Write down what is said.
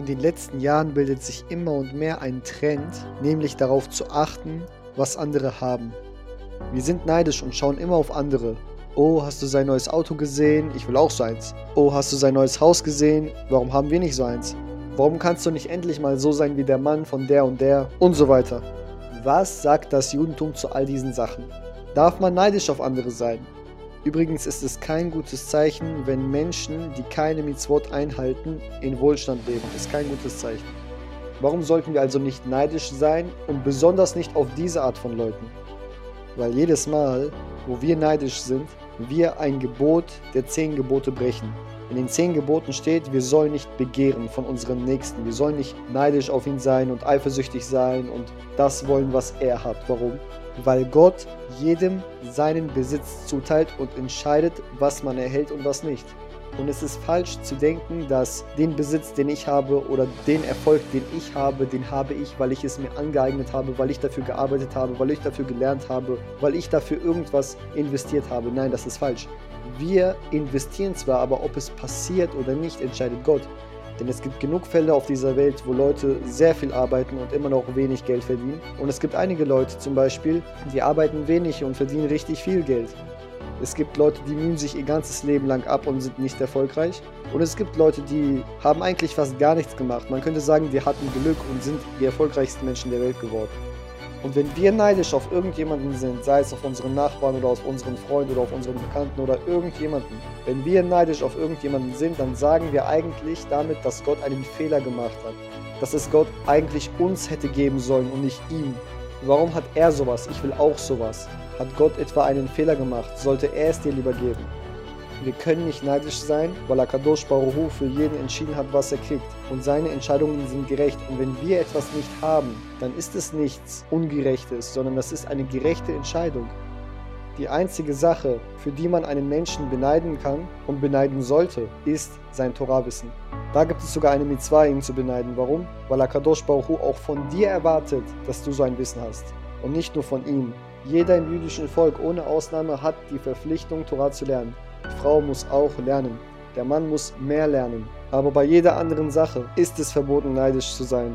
In den letzten Jahren bildet sich immer und mehr ein Trend, nämlich darauf zu achten, was andere haben. Wir sind neidisch und schauen immer auf andere. Oh, hast du sein neues Auto gesehen? Ich will auch so eins. Oh, hast du sein neues Haus gesehen? Warum haben wir nicht so eins? Warum kannst du nicht endlich mal so sein wie der Mann von der und der? Und so weiter. Was sagt das Judentum zu all diesen Sachen? Darf man neidisch auf andere sein? Übrigens ist es kein gutes Zeichen, wenn Menschen, die keine Mitzvot einhalten, in Wohlstand leben. Ist kein gutes Zeichen. Warum sollten wir also nicht neidisch sein und besonders nicht auf diese Art von Leuten? Weil jedes Mal, wo wir neidisch sind, wir ein Gebot der zehn Gebote brechen. In den zehn Geboten steht, wir sollen nicht begehren von unserem Nächsten. Wir sollen nicht neidisch auf ihn sein und eifersüchtig sein und das wollen, was er hat. Warum? Weil Gott jedem seinen Besitz zuteilt und entscheidet, was man erhält und was nicht. Und es ist falsch zu denken, dass den Besitz, den ich habe oder den Erfolg, den ich habe, den habe ich, weil ich es mir angeeignet habe, weil ich dafür gearbeitet habe, weil ich dafür gelernt habe, weil ich dafür irgendwas investiert habe. Nein, das ist falsch. Wir investieren zwar, aber ob es passiert oder nicht, entscheidet Gott. Denn es gibt genug Fälle auf dieser Welt, wo Leute sehr viel arbeiten und immer noch wenig Geld verdienen. Und es gibt einige Leute zum Beispiel, die arbeiten wenig und verdienen richtig viel Geld. Es gibt Leute, die mühen sich ihr ganzes Leben lang ab und sind nicht erfolgreich. Und es gibt Leute, die haben eigentlich fast gar nichts gemacht. Man könnte sagen, die hatten Glück und sind die erfolgreichsten Menschen der Welt geworden. Und wenn wir neidisch auf irgendjemanden sind, sei es auf unseren Nachbarn oder auf unseren Freund oder auf unseren Bekannten oder irgendjemanden, wenn wir neidisch auf irgendjemanden sind, dann sagen wir eigentlich damit, dass Gott einen Fehler gemacht hat. Dass es Gott eigentlich uns hätte geben sollen und nicht ihm. Warum hat er sowas? Ich will auch sowas. Hat Gott etwa einen Fehler gemacht? Sollte er es dir lieber geben? Wir können nicht neidisch sein, weil Akadosh Baruch Hu für jeden entschieden hat, was er kriegt. Und seine Entscheidungen sind gerecht. Und wenn wir etwas nicht haben, dann ist es nichts Ungerechtes, sondern das ist eine gerechte Entscheidung. Die einzige Sache, für die man einen Menschen beneiden kann und beneiden sollte, ist sein Torahwissen. Da gibt es sogar eine Mitzvah, ihn zu beneiden. Warum? Weil Akadosh Baruch auch von dir erwartet, dass du so ein Wissen hast. Und nicht nur von ihm. Jeder im jüdischen Volk ohne Ausnahme hat die Verpflichtung, Torah zu lernen. Die Frau muss auch lernen. Der Mann muss mehr lernen. Aber bei jeder anderen Sache ist es verboten, neidisch zu sein.